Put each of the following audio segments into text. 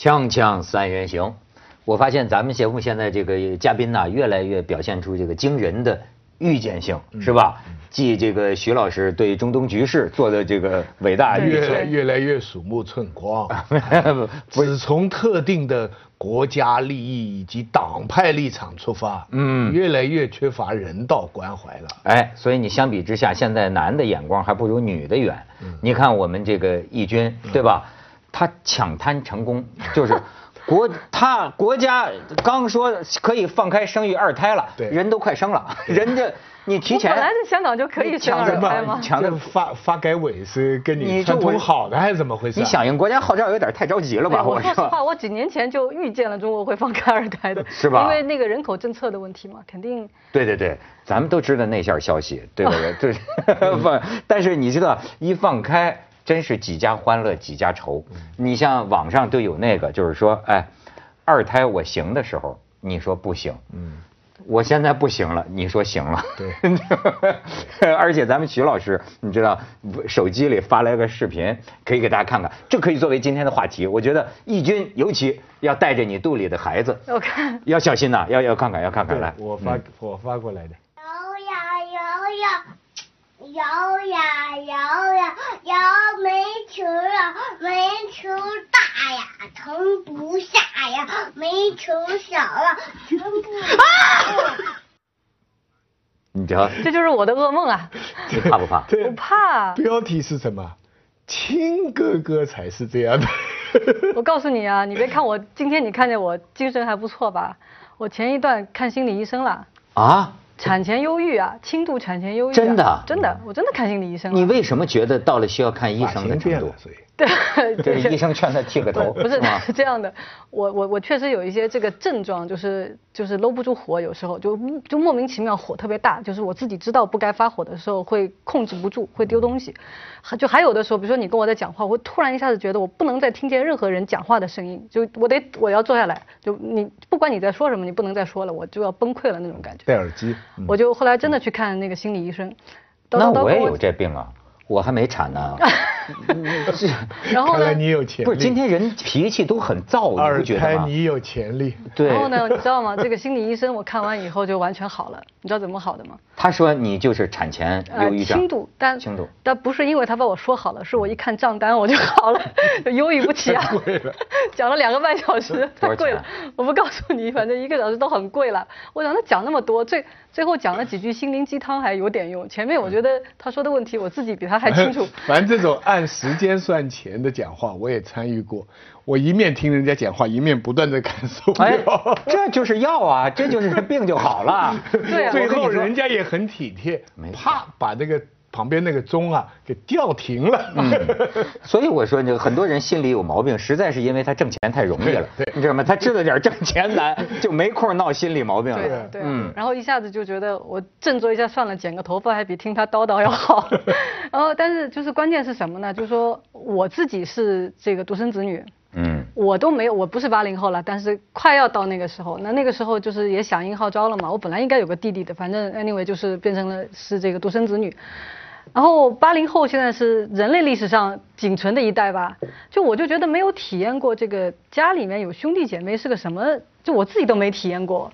锵锵三人行，我发现咱们节目现在这个嘉宾呐、越来越表现出这个惊人的预见性，是吧？继这个徐老师对中东局势做的这个伟大预测，越来越鼠目寸光，只从特定的国家利益以及党派立场出发，嗯越来越缺乏人道关怀了。哎，所以你相比之下，现在男的眼光还不如女的远。你看我们这个义军，对吧？他抢滩成功，就是 国他国家刚说可以放开生育二胎了，对人都快生了，人家你提前本来在香港就可以生抢二胎吗？抢着这发发改委是跟你串通好的还是怎么回事啊？你响应国家号召有点太着急了吧？我说实话，我几年前就预见了中国会放开二胎的，是吧因为那个人口政策的问题嘛，肯定对对对，咱们都知道那下消息，对不对？对，放，但是你知道，一放开，真是几家欢乐几家愁。你像网上都有那个，就是说，哎，二胎我行的时候，你说不行，嗯，我现在不行了，你说行了。对，而且咱们徐老师，你知道，手机里发来个视频，可以给大家看看，这可以作为今天的话题。我觉得义军尤其要带着你肚里的孩子，我看要小心呐、要要看看，要看看来。我发嗯我发过来的。摇呀摇呀，摇呀摇呀，摇煤球啊，煤球大呀，盛不下呀，煤球小了，盛不啊！你瞧，这就是我的噩梦啊！你怕不怕？对我怕。标题是什么？亲哥哥才是这样的。我告诉你啊，你别看我今天你看见我精神还不错吧？我前一段看心理医生了，啊？产前忧郁啊，轻度产前忧郁、啊。真的真的，我真的看心理医生了。你为什么觉得到了需要看医生的程度对，医生劝他剃个头，不是？是 这样的，我我我确实有一些这个症状，就是就是搂不住火，有时候就就莫名其妙火特别大，就是我自己知道不该发火的时候会控制不住，会丢东西。还就还有的时候，比如说你跟我在讲话，我会突然一下子觉得我不能再听见任何人讲话的声音，就我得我要坐下来，就你不管你在说什么，你不能再说了，我就要崩溃了那种感觉。戴耳机。嗯我就后来真的去看那个心理医生，叨叨叨跟那我也有这病啊，我还没产呢。是 然后看来呢，你有潜力。不是今天人脾气都很躁，你二不觉得吗？胎你有潜力。对然，后呢，你知道吗？这个心理医生我看完以后就完全好了，你知道怎么好的吗？他说你就是产前忧郁症，轻度，但轻度，但不是因为他把我说好了，是我一看账单我就好了，就忧郁不起啊。讲了两个半小时，太贵了。我不告诉你，反正一个小时都很贵了。我想他讲那么多，最最后讲了几句心灵鸡汤还有点用。前面我觉得他说的问题我自己比他还清楚。反正这种按时间算钱的讲话，我也参与过。我一面听人家讲话，一面不断的感受哎到。，这就是药啊，这就是病就好了。对啊最后人家也很体贴啪把这个旁边那个钟啊给吊停了。嗯所以我说，这个很多人心里有毛病，实在是因为他挣钱太容易了，对对你知道吗？他知道点挣钱难，就没空闹心理毛病了。对啊，对啊，嗯然后一下子就觉得我振作一下算了，剪个头发还比听他叨叨要好。然后，但是就是关键是什么呢？就是说我自己是这个独生子女，嗯，我都没有，我不是八零后了，但是快要到那个时候，那那个时候就是也响应号召了嘛。我本来应该有个弟弟的，反正 anyway 就是变成了是这个独生子女。然后八零后现在是人类历史上仅存的一代吧，就我就觉得没有体验过这个家里面有兄弟姐妹是个什么，就我自己都没体验过。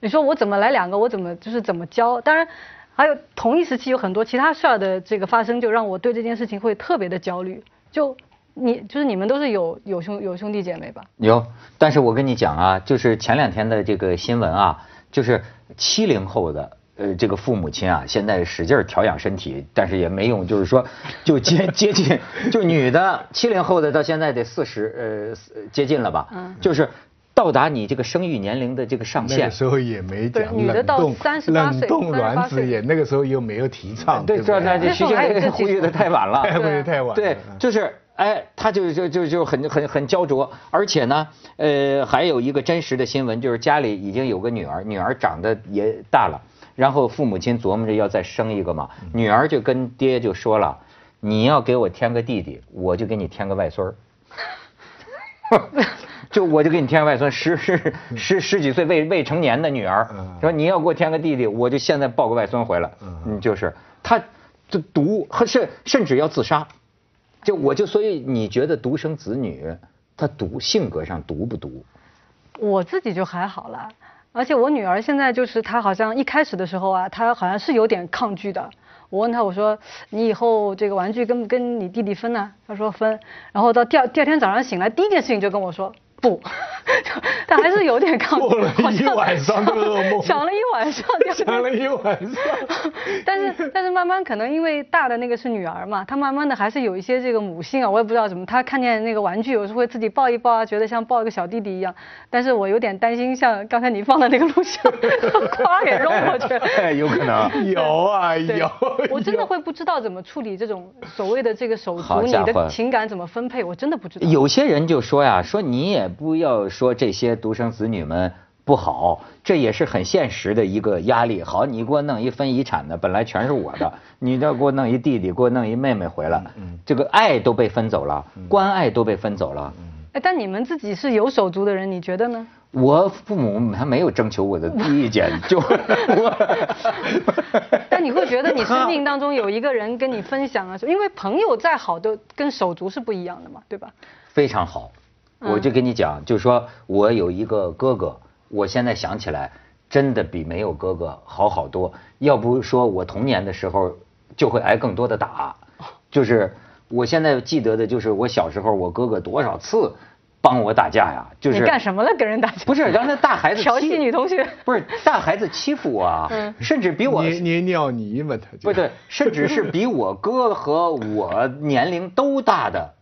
你说我怎么来两个，我怎么就是怎么教？当然，还有同一时期有很多其他事儿的这个发生，就让我对这件事情会特别的焦虑。就你就是你们都是有有兄有兄弟姐妹吧？有，但是我跟你讲啊，就是前两天的这个新闻啊，就是七零后的。呃，这个父母亲啊，现在使劲儿调养身体，但是也没用，就是说，就接 接近，就女的七零后的到现在得四十，呃，接近了吧？嗯就是到达你这个生育年龄的这个上限那个。时候也没讲对女的到冷冻38冷冻卵子也那个时候又没有提倡，对，不这那徐静蕾呼吁的太晚了，太会太晚。对，嗯就是哎，他就就就就很很很焦灼，而且呢，呃，还有一个真实的新闻，就是家里已经有个女儿，女儿长得也大了，然后父母亲琢磨着要再生一个嘛，女儿就跟爹就说了，你要给我添个弟弟，我就给你添个外孙儿。就我就给你添个外孙，十十十十几岁未未成年的女儿，嗯说你要给我添个弟弟，我就现在抱个外孙回来。嗯，就是他，就毒，甚甚至要自杀。就我就所以你觉得独生子女他独性格上独不独？我自己就还好了，而且我女儿现在就是她好像一开始的时候啊，她好像是有点抗拒的。我问她我说你以后这个玩具跟不跟你弟弟分呢？她说分。然后到第二第二天早上醒来，第一件事情就跟我说不，她还是有点抗拒。做了一晚上的噩梦，想了一晚上，想了一晚上。但是但是慢慢可能因为大的那个是女儿嘛，她慢慢的还是有一些这个母性啊，我也不知道怎么，她看见那个玩具有时候会自己抱一抱啊，觉得像抱一个小弟弟一样。但是我有点担心，像刚才你放的那个录像，咵给扔过去。有可能。有啊对有。我真的会不知道怎么处理这种所谓的这个手足，你的情感怎么分配，我真的不知道。有些人就说呀，说你也不要说这些独生子女们不好，这也是很现实的一个压力。好，你给我弄一分遗产的，本来全是我的，你这给我弄一弟弟，给我弄一妹妹回来，这个爱都被分走了，关爱都被分走了。哎，但你们自己是有手足的人，你觉得呢？我父母还没有征求我的 意见，就我。但你会觉得你生命当中有一个人跟你分享啊，因为朋友再好都跟手足是不一样的嘛，对吧？非常好，我就跟你讲，就是说我有一个哥哥，我现在想起来，真的比没有哥哥好好多。要不说我童年的时候就会挨更多的打，就是我现在记得的就是我小时候我哥哥多少次帮我打架呀，就是你干什么了？跟人打架？不是让那大孩子 调戏女同学？不是大孩子欺负我啊，嗯甚至比我捏捏尿泥嘛，他就不对，甚至是比我哥和我年龄都大的，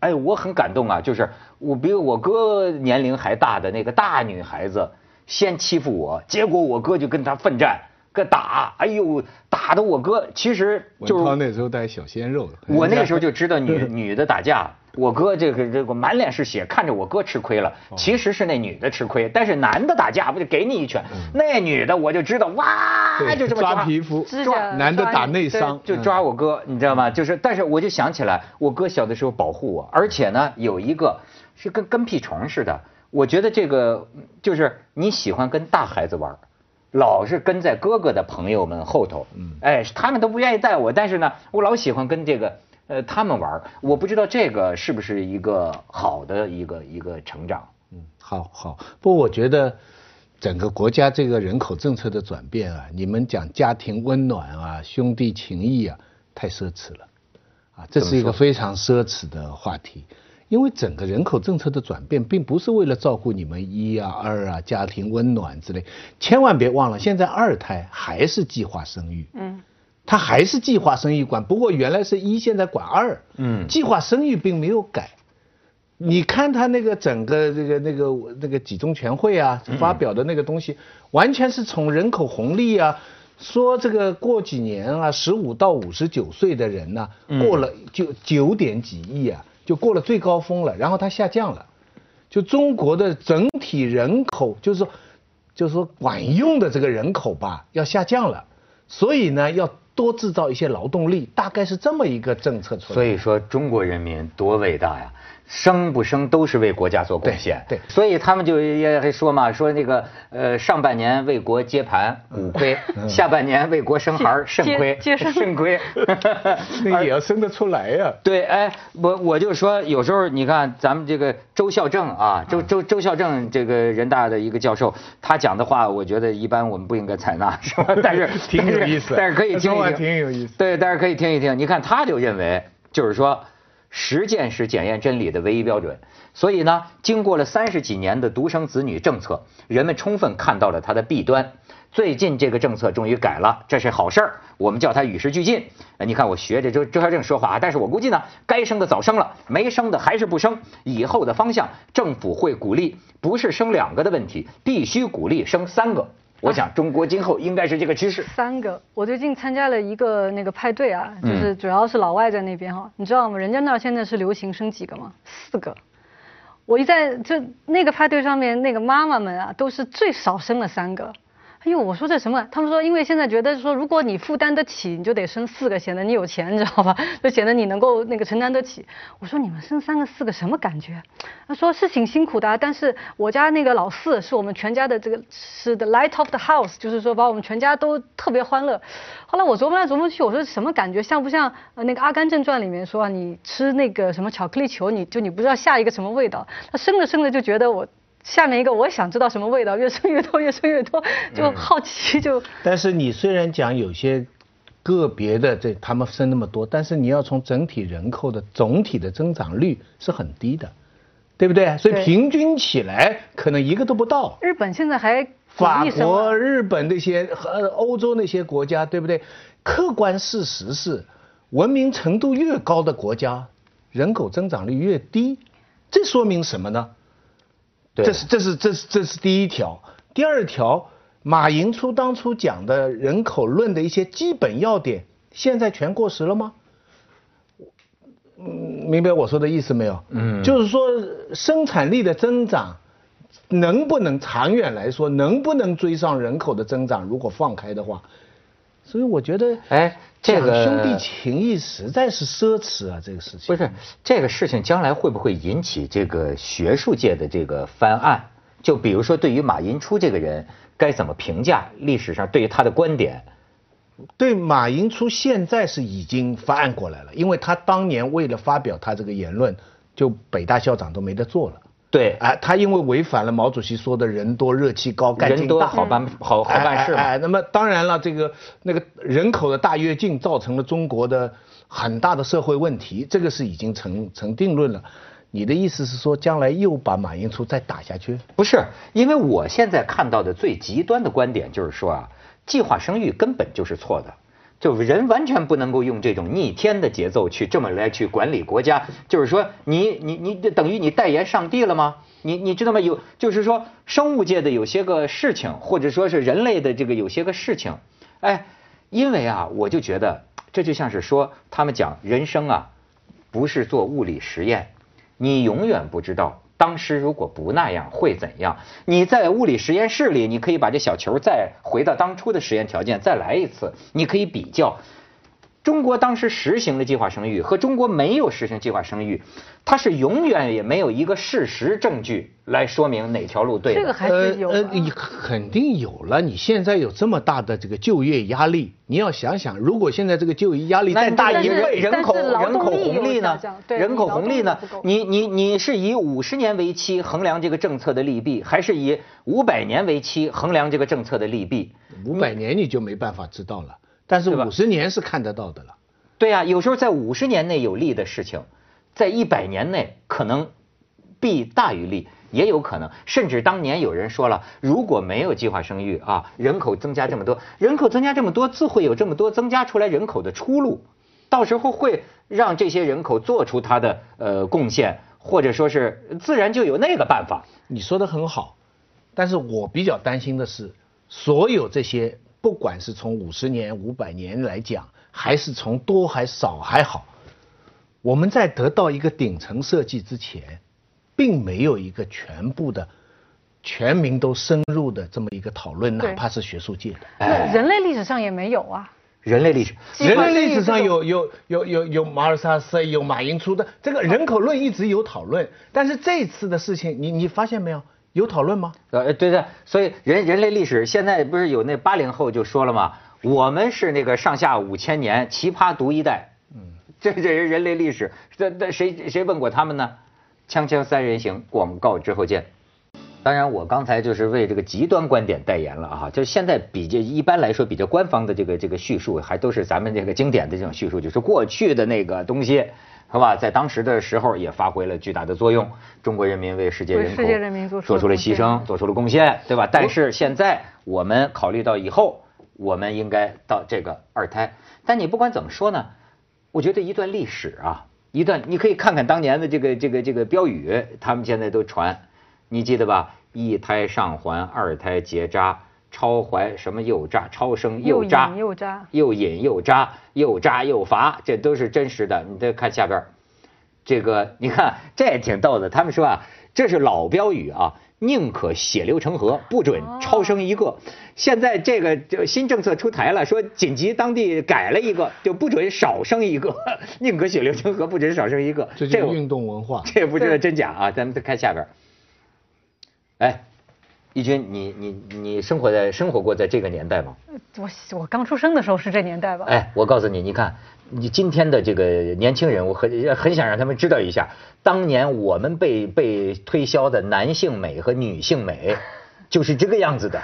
哎，我很感动啊！就是我比我哥年龄还大的那个大女孩子先欺负我，结果我哥就跟他奋战，跟打，哎呦，打的我哥其实就是那时候带小鲜肉，我那时候就知道女 女的打架。我哥这个这个满脸是血，看着我哥吃亏了，其实是那女的吃亏，但是男的打架不就给你一拳，那女的我就知道哇，对就这么抓皮肤抓男的打内伤，就抓我哥，你知道吗？就是，但是我就想起来，我哥小的时候保护我，而且呢，有一个是跟跟屁虫似的。我觉得这个就是你喜欢跟大孩子玩，老是跟在哥哥的朋友们后头，嗯哎，他们都不愿意带我，但是呢，我老喜欢跟这个呃他们玩。我不知道这个是不是一个好的一个一个成长。嗯，好好。不过我觉得整个国家这个人口政策的转变啊，你们讲家庭温暖啊、兄弟情谊啊，太奢侈了，啊，这是一个非常奢侈的话题。因为整个人口政策的转变，并不是为了照顾你们一啊、二啊、家庭温暖之类，千万别忘了，现在二胎还是计划生育。嗯，它还是计划生育管，不过原来是一，现在管二。嗯计划生育并没有改。你看他那个整个这个那个那个几中全会啊发表的那个东西，完全是从人口红利啊，说这个过几年啊，十五到五十九岁的人呢、过了就九点几亿啊，就过了最高峰了，然后它下降了。就中国的整体人口，就是说，就是说管用的这个人口吧，要下降了，所以呢，要多制造一些劳动力，大概是这么一个政策出来。所以说中国人民多伟大呀！生不生都是为国家做贡献。对对。所以他们就也还说嘛，说那个呃上半年为国接盘五亏，下半年为国生孩儿肾亏，肾亏。那也要生得出来呀、对，哎，我我就说，有时候你看咱们这个周孝正啊，周周周孝正这个人大的一个教授，他讲的话，我觉得一般我们不应该采纳，是吧？但是挺有意思。但是可以听一听，挺有意思。对，但是可以听一听。你看，他就认为，就是说，实践是检验真理的唯一标准。所以呢，经过了三十几年的独生子女政策，人们充分看到了它的弊端。最近这个政策终于改了，这是好事儿，我们叫它与时俱进。你看我学着周周孝正说话啊，但是我估计呢，该生的早生了，没生的还是不生。以后的方向，政府会鼓励，不是生两个的问题，必须鼓励生三个。我想中国今后应该是这个趋势。三个，我最近参加了一个那个派对啊，就是主要是老外在那边哈，你知道吗？人家那儿现在是流行生几个吗？四个。我一在就那个派对上面，那个妈妈们啊，都是最少生了三个，哎呦，我说这什么？他们说，因为现在觉得说，如果你负担得起，你就得生四个，显得你有钱，你知道吧？就显得你能够那个承担得起。我说你们生三个四个什么感觉？他说是挺辛苦的，但是我家那个老四是我们全家的这个是的 light of the house，就是说把我们全家都特别欢乐。后来我琢磨来琢磨去，我说什么感觉？像不像呃那个《阿甘正传》里面说啊，你吃那个什么巧克力球，你就你不知道下一个什么味道。他生着生着就觉得我。下面一个我想知道什么味道，越生越多，越生越多，就好奇就。但是你虽然讲有些个别的这他们生那么多，但是你要从整体人口的总体的增长率是很低的，对不对？所以平均起来可能一个都不到。日本现在还法国、日本那些和欧洲那些国家，对不对？客观事实是，文明程度越高的国家，人口增长率越低，这说明什么呢？对这是这是这是这是第一条。第二条，马寅初当初讲的人口论的一些基本要点，现在全过时了吗？嗯，明白我说的意思没有？嗯就是说生产力的增长能不能长远来说能不能追上人口的增长？如果放开的话，所以我觉得，哎这个兄弟情谊实在是奢侈啊，这个事情不是这个事情将来会不会引起这个学术界的这个翻案？就比如说，对于马寅初这个人该怎么评价？历史上对于他的观点，对马寅初现在是已经翻案过来了，因为他当年为了发表他这个言论，就北大校长都没得做了。对，哎，他因为违反了毛主席说的人多热气高干人多劲大，好办好好办事嘛。哎哎哎那么当然了，这个那个人口的大跃进造成了中国的很大的社会问题，这个是已经成成定论了。你的意思是说，将来又把马寅初再打下去？不是，因为我现在看到的最极端的观点就是说啊，计划生育根本就是错的，就人完全不能够用这种逆天的节奏去这么来去管理国家。就是说你，你你等于你代言上帝了吗？你你知道吗？有就是说生物界的有些个事情，或者说是人类的这个有些个事情，哎，因为啊，我就觉得这就像是说他们讲人生啊，不是做物理实验。你永远不知道当时如果不那样会怎样。你在物理实验室里，你可以把这小球再回到当初的实验条件再来一次，你可以比较。中国当时实行了计划生育和中国没有实行计划生育，它是永远也没有一个事实证据来说明哪条路对。这个还是有的呃呃，你肯定有了。你现在有这么大的这个就业压力，你要想想，如果现在这个就业压力再大一一倍，人口但是劳人口动力有红利呢人口红利呢？你你你是以五十年为期衡量这个政策的利弊，还是以五百年为期衡量这个政策的利弊？五百年你就没办法知道了，但是五十年是看得到的了。对呀、有时候在五十年内有利的事情，在一百年内可能弊大于利，也有可能。甚至当年有人说了，如果没有计划生育啊，人口增加这么多，人口增加这么多，自会有这么多增加出来人口的出路，到时候会让这些人口做出他的呃贡献，或者说是自然就有那个办法。你说的很好，但是我比较担心的是，所有这些，不管是从五十年、五百年来讲，还是从多还少还好，我们在得到一个顶层设计之前，并没有一个全部的、全民都深入的这么一个讨论，哪怕是学术界的。哎那人类历史上也没有啊。人类历史，人类历史上有有有有有马尔萨斯，有马寅初的这个人口论一直有讨论，但是这次的事情，你你发现没有？有讨论吗？呃，对对，所以人人类历史现在不是有那八零后就说了吗？我们是那个上下五千年奇葩独一代，嗯，这这人人类历史，这这谁谁问过他们呢？锵锵三人行，广告之后见。当然，我刚才就是为这个极端观点代言了啊，就是现在比较一般来说比较官方的这个这个叙述，还都是咱们这个经典的这种叙述，就是过去的那个东西，是吧？在当时的时候也发挥了巨大的作用，中国人民为世界人口做出了牺牲，做出了贡献，对吧？但是现在我们考虑到以后，我们应该到这个二胎。但你不管怎么说呢，我觉得一段历史啊，一段你可以看看当年的这个这个这个标语，他们现在都传，你记得吧？一胎上环，二胎结扎，超怀什么又扎，超生又扎，又引又扎又引又扎，又扎又罚，这都是真实的。你再看下边，这个你看这也挺逗的，他们说啊，这是老标语啊，宁可血流成河，不准超生一个。现在这个就新政策出台了，说紧急当地改了一个，就不准少生一个，宁可血流成河，不准少生一个。这就运动文化。这也不知道真假啊，咱们再看下边。哎，义军，你你你生活在生活过在这个年代吗？我我刚出生的时候是这年代吧？哎，我告诉你，你看，你今天的这个年轻人，我很很想让他们知道一下，当年我们被被推销的男性美和女性美，就是这个样子的，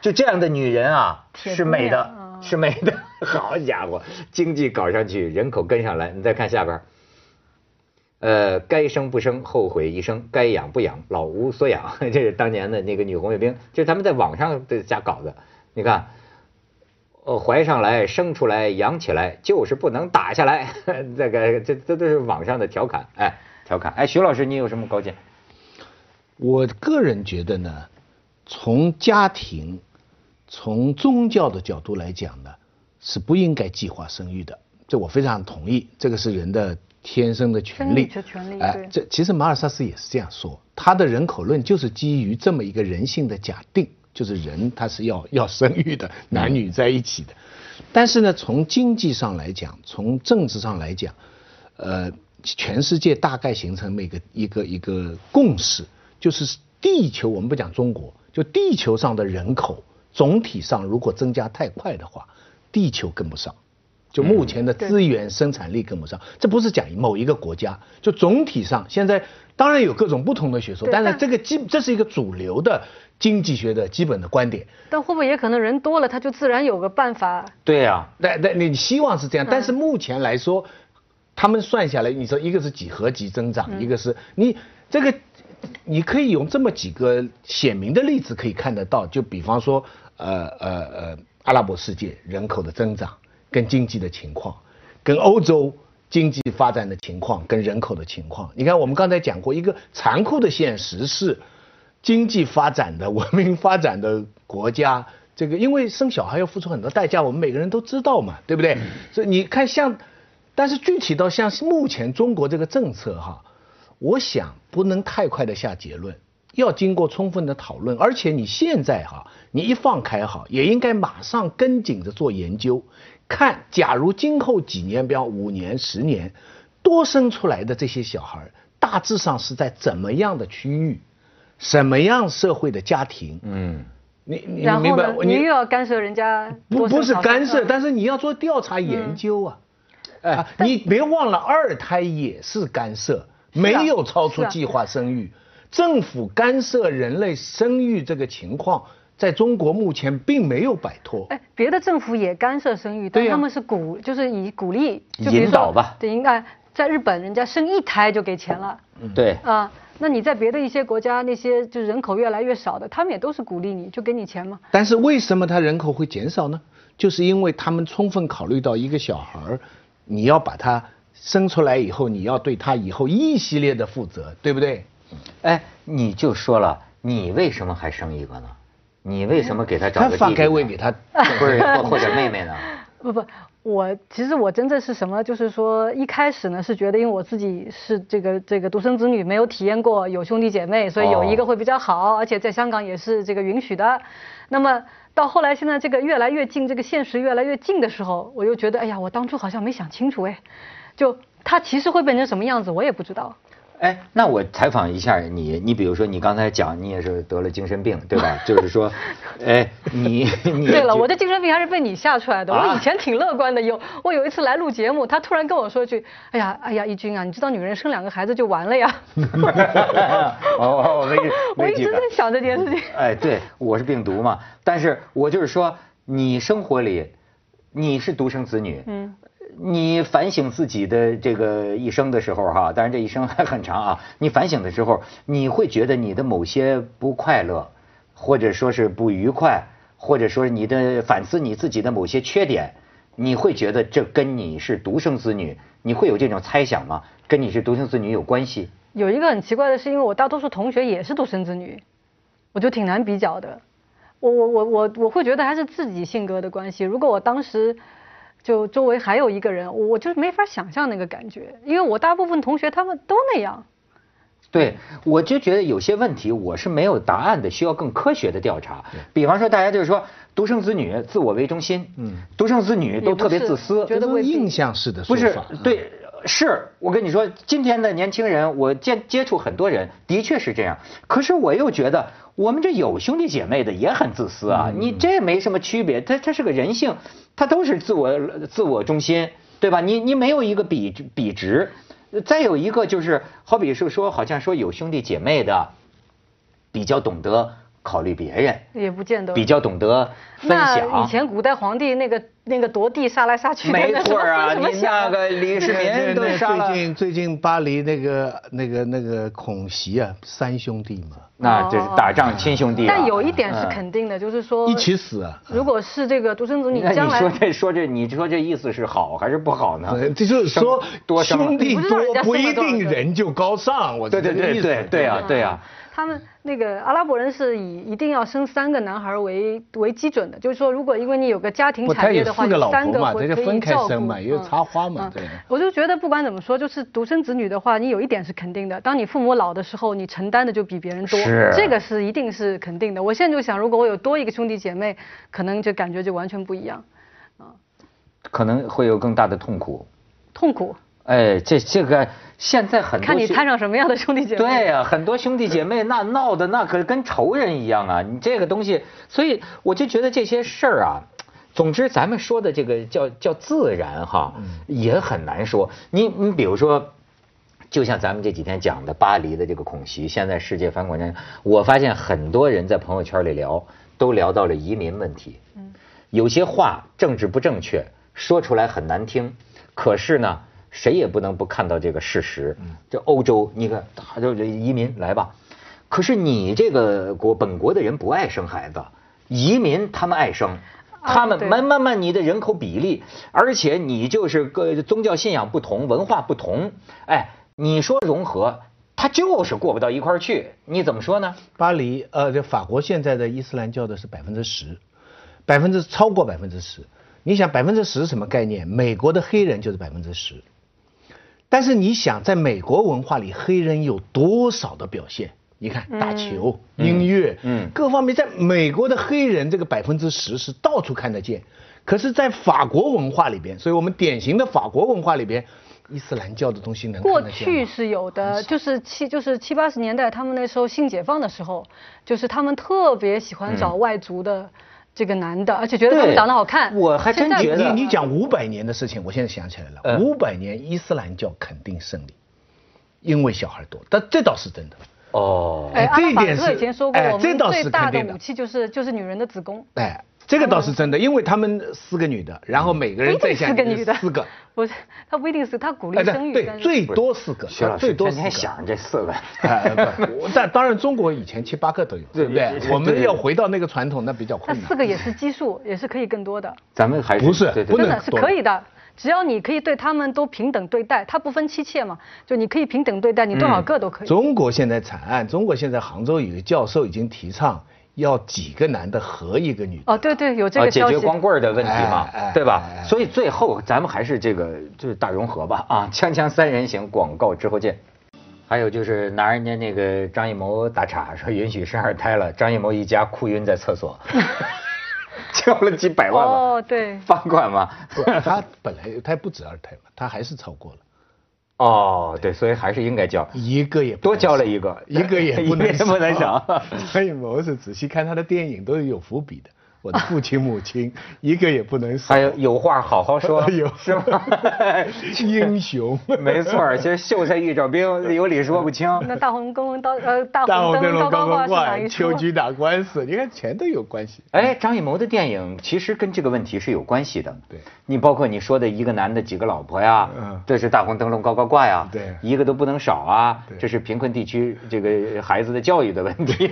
就这样的女人啊，是美的，啊是美的。好家伙，经济搞上去，人口跟上来，你再看下边儿。呃，该生不生，后悔一生；该养不养，老无所养。这是当年的那个女红卫兵，这是他们在网上的瞎搞的。你看，呃，怀上来，生出来，养起来，就是不能打下来。这个这这都是网上的调侃，哎，调侃。哎，徐老师，你有什么高见？我个人觉得呢，从家庭、从宗教的角度来讲呢，是不应该计划生育的。这我非常同意，这个是人的天生的权利。哎对，这其实马尔萨斯也是这样说，他的人口论就是基于这么一个人性的假定，就是人他是要要生育的，男女在一起的。但是呢，从经济上来讲，从政治上来讲，呃，全世界大概形成了一个一个一个共识，就是地球我们不讲中国，就地球上的人口总体上如果增加太快的话，地球跟不上。就目前的资源生产力跟不上，这不是讲某一个国家，就总体上现在当然有各种不同的学说，对但但是这个基这是一个主流的经济学的基本的观点。但会不会也可能人多了，他就自然有个办法？对呀、那那你希望是这样，但是目前来说，他们算下来，你说一个是几何级增长，一个是你这个，你可以用这么几个显明的例子可以看得到，就比方说，呃呃呃，阿拉伯世界人口的增长跟经济的情况，跟欧洲。经济发展的情况跟人口的情况，你看我们刚才讲过一个残酷的现实是，经济发展的、文明发展的国家，这个因为生小孩要付出很多代价，我们每个人都知道嘛，对不对？所以你看像，但是具体到像目前中国这个政策哈，我想不能太快的下结论，要经过充分的讨论，而且你现在哈，你一放开哈，也应该马上跟紧着做研究，看假如今后几年，比方五年、十年，多生出来的这些小孩，大致上是在怎么样的区域，什么样社会的家庭，嗯，你你？明白你你又要干涉人家不不是干涉，嗯但是你要做调查研究啊。哎，你别忘了，二胎也是干涉，没有超出计划生育。政府干涉人类生育这个情况，在中国目前并没有摆脱。哎，别的政府也干涉生育，但他们是鼓，就是以鼓励，引导吧对，应该在日本，人家生一胎就给钱了对，啊。那你在别的一些国家，那些就人口越来越少的，他们也都是鼓励你，就给你钱嘛。但是为什么他人口会减少呢？就是因为他们充分考虑到一个小孩儿，你要把他生出来以后，你要对他以后一系列的负责，对不对？哎，你就说了，你为什么还生一个呢？你为什么给他找个弟弟呢该喂给他，不是或 或者妹妹呢？不不，我其实我真的是什么，就是说一开始呢是觉得，因为我自己是这个这个独生子女，没有体验过有兄弟姐妹，所以有一个哦会比较好，而且在香港也是这个允许的。那么到后来现在这个越来越近，这个现实越来越近的时候，我又觉得，哎呀，我当初好像没想清楚哎，就他其实会变成什么样子，我也不知道。哎，那我采访一下你，你比如说你刚才讲你也是得了精神病，对吧？就是说，哎，你你对了，我的精神病还是被你吓出来的。啊我以前挺乐观的，有我有一次来录节目，他突然跟我说一句：“哎呀，哎呀，一军啊，你知道女人生两个孩子就完了呀。”哦，我没我没 记得一直在想这件事情。哎，对，我是病毒嘛，但是我就是说，你生活里你是独生子女，嗯，你反省自己的这个一生的时候哈，当然这一生还很长啊，你反省的时候，你会觉得你的某些不快乐，或者说是不愉快，或者说你的反思你自己的某些缺点，你会觉得这跟你是独生子女，你会有这种猜想吗？跟你是独生子女有关系？有一个很奇怪的是，因为我大多数同学也是独生子女，我就挺难比较的。我我我我我会觉得还是自己性格的关系。如果我当时就周围还有一个人，我我就是没法想象那个感觉，因为我大部分同学他们都那样。对，我就觉得有些问题我是没有答案的，需要更科学的调查。比方说，大家就是说独生子女自我为中心，嗯，独生子女都特别自私，觉得未必印象式的不是说法。对，是我跟你说，今天的年轻人，我接接触很多人，的确是这样。可是我又觉得，我们这有兄弟姐妹的也很自私啊，你这没什么区别，他他是个人性，他都是自我自我中心，对吧？你你没有一个比比值。再有一个就是，好比是说，好像说有兄弟姐妹的，比较懂得考虑别人，也不见得。比较懂得分那享以。前古代皇帝那个那个夺地杀来杀去的，没错啊，怎么你想那个李世民那那都杀了最。近最近巴黎那个那个那个孔袭啊，三兄弟嘛，那这是打仗亲兄弟啊。但有一点是嗯肯定的，就是说一起死啊。如果是这个独生子女将来你说这说这，你说这意思是好还是不好呢？呃这就是说多兄弟多不一定人就高尚，我对对对是这意思对对啊对啊，他们那个阿拉伯人是以一定要生三个男孩为为基准的，就是说，如果因为你有个家庭产业的话，三个嘛会分开照顾生嘛也有嗯。插花嘛嗯。对。我就觉得不管怎么说，就是独生子女的话，你有一点是肯定的，当你父母老的时候，你承担的就比别人多，这个是一定是肯定的。我现在就想，如果我有多一个兄弟姐妹，可能就感觉就完全不一样，啊可能会有更大的痛苦。痛苦。哎，这这个现在很多看你摊上什么样的兄弟姐妹。对呀、很多兄弟姐妹那闹的那可跟仇人一样啊！你这个东西，所以我就觉得这些事儿啊，总之咱们说的这个叫叫自然哈，也很难说。你你比如说。就像咱们这几天讲的巴黎的这个恐袭，现在世界反恐战，我发现很多人在朋友圈里聊，都聊到了移民问题。有些话政治不正确，说出来很难听，可是呢，谁也不能不看到这个事实。这欧洲，你看，他就这移民来吧，可是你这个国本国的人不爱生孩子，移民他们爱生。他们慢慢慢，你的人口比例，而且你就是个宗教信仰不同，文化不同，哎，你说融合，他就是过不到一块儿去，你怎么说呢？巴黎，呃，这法国现在的伊斯兰教的是百分之十，百分之超过百分之十。你想百分之十什么概念？美国的黑人就是百分之十。但是你想，在美国文化里，黑人有多少的表现？你看打球、音乐，嗯。各方面，在美国的黑人这个百分之十是到处看得见。可是，在法国文化里边，所以我们典型的法国文化里边，伊斯兰教的东西能看过得见吗？去是有的，就是七就是七八十年代，他们那时候性解放的时候，就是他们特别喜欢找外族的这个男的，而且觉得他们长得好看。我还真觉得你你讲五百年的事情，我现在想起来了，嗯五百年伊斯兰教肯定胜利，因为小孩多，但这倒是真的。哦，哎，阿这一点是特以前说过，哎我们这倒是最大的肯定的武器就是就是女人的子宫。哎，这个倒是真的，因为他们四个女的，然后每个人不一定再下是个女的，四个，不是，他不一定是，他鼓哎励生育，对最多四个，徐老师最多四个。天天想这四个，但当然中国以前七八个都有，对不对对？我们要回到那个传统，那比较那困难。四个也是基数，也是可以更多的，咱们还是不是真的是可以的。只要你可以对他们都平等对待，他不分妻妾嘛，就你可以平等对待，你多少个都可以。中国现在惨案，中国现在杭州有个教授已经提倡要几个男的和一个女的。哦，对对，有这啊，解个消息。决光棍儿的问题嘛哎哎，对吧哎？哎所以最后咱们还是这个就是大融合吧啊！锵锵三人行，广告之后见。还有就是拿人家那个张艺谋打岔，说允许生二胎了，张艺谋一家哭晕在厕所，交了几百万吧，哦，对，罚款嘛。他本来他不止二胎嘛，他还是超过了，哦，对，所以还是应该交，一个也多交了一个，一个也不能 不能少。所以我是仔细看他的电影都是有伏笔的，我的父亲母亲一个也不能少。还有有话好好说，有是吗？英雄，没错儿，其实秀才遇着兵，有理说不清。那大红灯笼高呃大大红红灯灯笼高高挂？秋菊打官司，你看全都有关系。哎，张艺谋的电影其实跟这个问题是有关系的。对，你包括你说的一个男的几个老婆呀，嗯这是大红灯笼高高挂呀，对一个都不能少啊，对这是贫困地区这个孩子的教育的问题，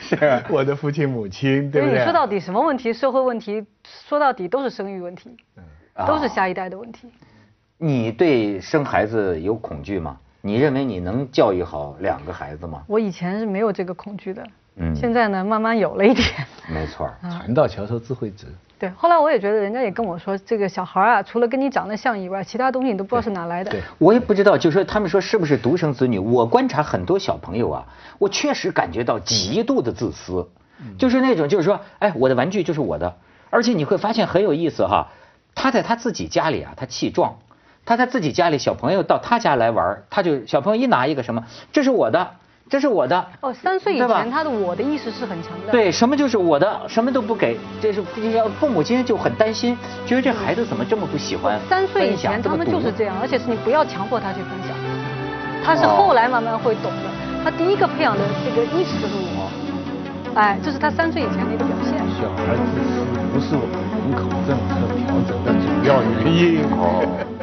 是。我的父亲母亲，对不对？你说到底什么问题？社会问题，说到底都是生育问题，都是下一代的问题。你对生孩子有恐惧吗？你认为你能教育好两个孩子吗？我以前是没有这个恐惧的，嗯现在呢，慢慢有了一点。没错。船到桥头自会直。对，后来我也觉得，人家也跟我说，这个小孩啊，除了跟你长得像以外，其他东西你都不知道是哪来的。对我也不知道，就说他们说是不是独生子女？我观察很多小朋友啊，我确实感觉到极度的自私，就是那种就是说，哎，我的玩具就是我的，而且你会发现很有意思哈，他在他自己家里啊，他气壮，他在自己家里，小朋友到他家来玩，他就小朋友一拿一个什么，这是我的，这是我的，哦，三岁以前他的我的意识是很强的。对，什么就是我的，什么都不给，这是要父母亲就很担心，觉得这孩子怎么这么不喜欢三岁以前他们就是这样，而且是你不要强迫他去分享，他是后来慢慢会懂的。他第一个培养的这个意识就是我，哎，这是他三岁以前的一个表现。小孩自私不是我们人口政策调整的主要原因。哦